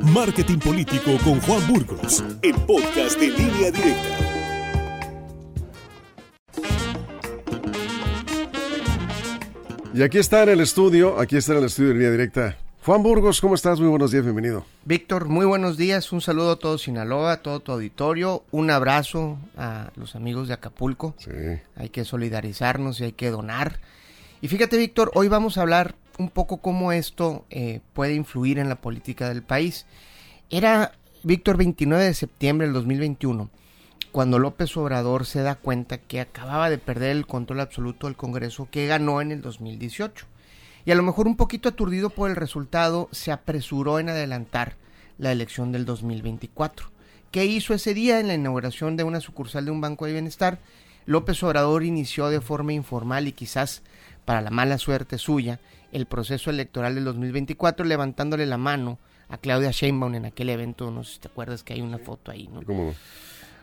Marketing Político con Juan Burgos, el podcast de línea directa. Y aquí está en el estudio, aquí está en el estudio de línea directa. Juan Burgos, ¿cómo estás? Muy buenos días, bienvenido. Víctor, muy buenos días, un saludo a todo Sinaloa, a todo tu auditorio, un abrazo a los amigos de Acapulco. Sí. Hay que solidarizarnos y hay que donar. Y fíjate, Víctor, hoy vamos a hablar un poco cómo esto eh, puede influir en la política del país. Era, Víctor, 29 de septiembre del 2021, cuando López Obrador se da cuenta que acababa de perder el control absoluto del Congreso que ganó en el 2018. Y a lo mejor un poquito aturdido por el resultado, se apresuró en adelantar la elección del 2024. ¿Qué hizo ese día en la inauguración de una sucursal de un banco de bienestar? López Obrador inició de forma informal y quizás para la mala suerte suya, el proceso electoral del 2024 levantándole la mano a Claudia Sheinbaum en aquel evento, no sé si te acuerdas que hay una foto ahí, ¿no? ¿Cómo no?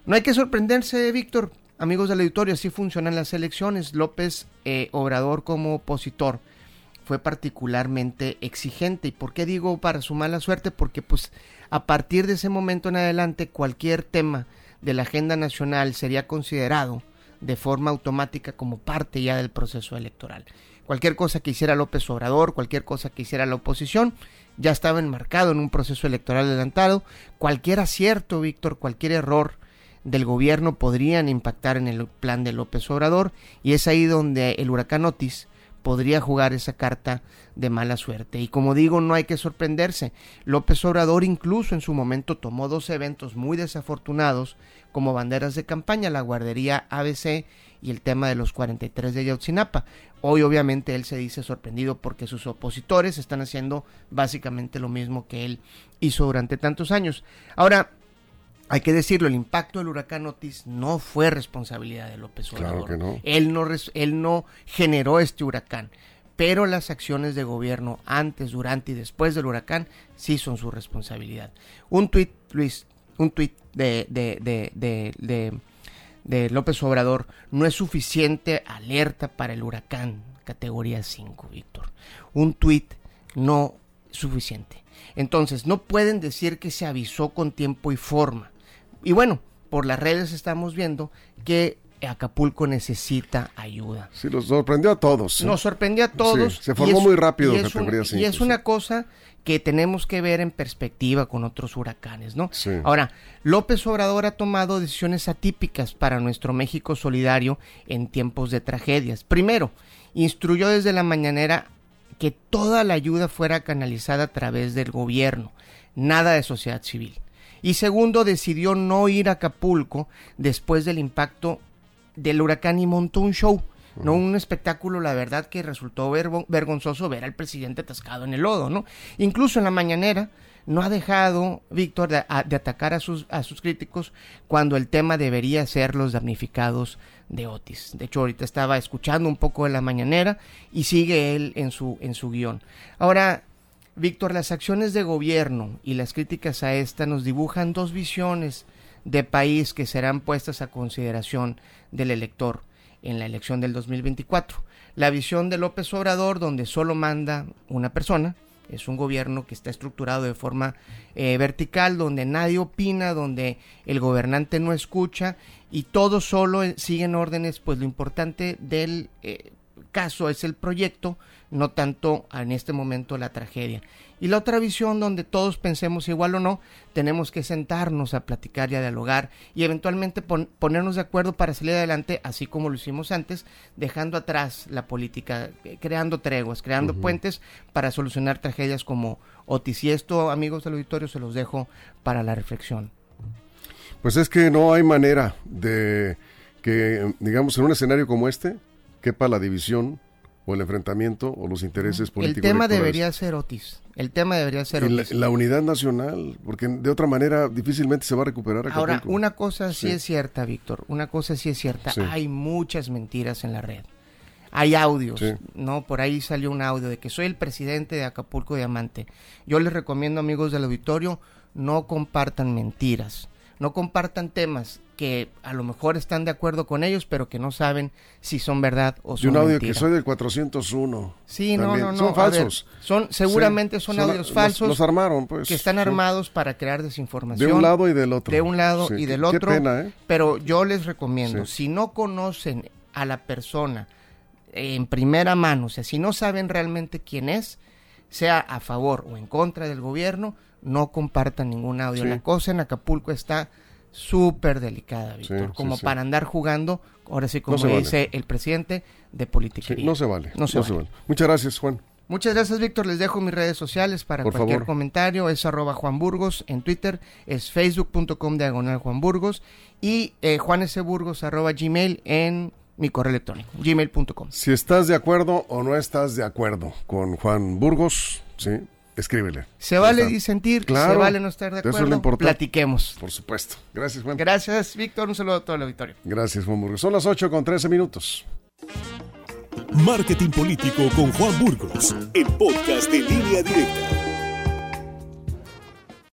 No hay que sorprenderse, Víctor, amigos del auditorio, así funcionan las elecciones. López eh, Obrador como opositor fue particularmente exigente. ¿Y por qué digo para su mala suerte? Porque pues a partir de ese momento en adelante cualquier tema de la agenda nacional sería considerado de forma automática como parte ya del proceso electoral. Cualquier cosa que hiciera López Obrador, cualquier cosa que hiciera la oposición, ya estaba enmarcado en un proceso electoral adelantado. Cualquier acierto, Víctor, cualquier error del gobierno podrían impactar en el plan de López Obrador y es ahí donde el huracán Otis podría jugar esa carta de mala suerte. Y como digo, no hay que sorprenderse. López Obrador incluso en su momento tomó dos eventos muy desafortunados como banderas de campaña, la guardería ABC y el tema de los 43 de Yotzinapa. Hoy obviamente él se dice sorprendido porque sus opositores están haciendo básicamente lo mismo que él hizo durante tantos años. Ahora, hay que decirlo, el impacto del huracán Otis no fue responsabilidad de López Obrador. Claro que no. Él no, él no generó este huracán, pero las acciones de gobierno antes, durante y después del huracán sí son su responsabilidad. Un tuit, Luis, un tuit de, de, de, de, López Obrador no es suficiente alerta para el huracán categoría 5, Víctor. Un tuit no suficiente. Entonces, no pueden decir que se avisó con tiempo y forma. Y bueno, por las redes estamos viendo que Acapulco necesita ayuda. Sí, los sorprendió a todos. ¿eh? Nos sorprendió a todos. Sí, se formó es- muy rápido y es, un- cinco, y es sí. una cosa que tenemos que ver en perspectiva con otros huracanes, ¿no? Sí. Ahora, López Obrador ha tomado decisiones atípicas para nuestro México solidario en tiempos de tragedias. Primero, instruyó desde la mañanera que toda la ayuda fuera canalizada a través del gobierno, nada de sociedad civil. Y segundo, decidió no ir a Acapulco después del impacto del huracán y montó un show, no un espectáculo, la verdad que resultó vergo- vergonzoso ver al presidente atascado en el lodo, ¿no? Incluso en la mañanera no ha dejado, Víctor, de atacar a sus, a sus críticos cuando el tema debería ser los damnificados de Otis. De hecho, ahorita estaba escuchando un poco de la mañanera y sigue él en su, en su guion. Ahora, Víctor, las acciones de gobierno y las críticas a esta nos dibujan dos visiones de país que serán puestas a consideración del elector en la elección del 2024. La visión de López Obrador, donde solo manda una persona, es un gobierno que está estructurado de forma eh, vertical, donde nadie opina, donde el gobernante no escucha y todos solo eh, siguen órdenes, pues lo importante del eh, caso es el proyecto, no tanto en este momento la tragedia. Y la otra visión donde todos pensemos igual o no, tenemos que sentarnos a platicar y a dialogar y eventualmente pon- ponernos de acuerdo para salir adelante, así como lo hicimos antes, dejando atrás la política, eh, creando treguas, creando puentes para solucionar tragedias como Otis. Y esto, amigos del auditorio, se los dejo para la reflexión. Pues es que no hay manera de que, digamos, en un escenario como este, quepa la división o el enfrentamiento o los intereses El políticos. tema electorales. debería ser Otis. El tema debería ser la, Otis. la unidad nacional, porque de otra manera difícilmente se va a recuperar Ahora, Acapulco. una cosa sí, Sí. es cierta, Víctor. Una cosa sí es cierta. Sí. Hay muchas mentiras en la red. Hay audios, Sí. ¿no? Por ahí salió un audio de que soy el presidente de Acapulco Diamante. Yo les recomiendo, amigos del auditorio, no compartan mentiras. No compartan temas que a lo mejor están de acuerdo con ellos, pero que no saben si son verdad o son Y un audio mentira. que soy del 401. Sí, no, también. no, no. Son ver, falsos. son, seguramente Sí, son, son- audios falsos Los, armaron, pues. que están sí. armados para crear desinformación. De un lado y del otro. De un lado Sí, y del otro. Qué pena, ¿eh? Pero yo les recomiendo, si no conocen a la persona en primera mano, o sea, si no saben realmente quién es, sea a favor o en contra del gobierno, no compartan ningún audio. Sí. La cosa en Acapulco está súper delicada, Víctor, sí, como sí. para andar jugando, ahora sí como vale. dice el presidente, de politiquería. no se vale. No se vale. Muchas gracias, Juan. Muchas gracias, Víctor. Les dejo mis redes sociales para Por cualquier favor. comentario. Es arroba Juan Burgos en Twitter, es facebook.com diagonal Juan Burgos y eh, Juan S. Burgos arroba gmail en mi correo electrónico, gmail.com. Si estás de acuerdo o no estás de acuerdo con Juan Burgos, sí, escríbele. Se vale disentir, Claro, se vale no estar de eso es lo acuerdo. importante. Platiquemos. Por supuesto. Gracias, Juan. Gracias, Víctor. Un saludo a todo el auditorio. Gracias, Juan Burgos. Son las 8 con 13 minutos. Marketing Político con Juan Burgos, el podcast de línea directa.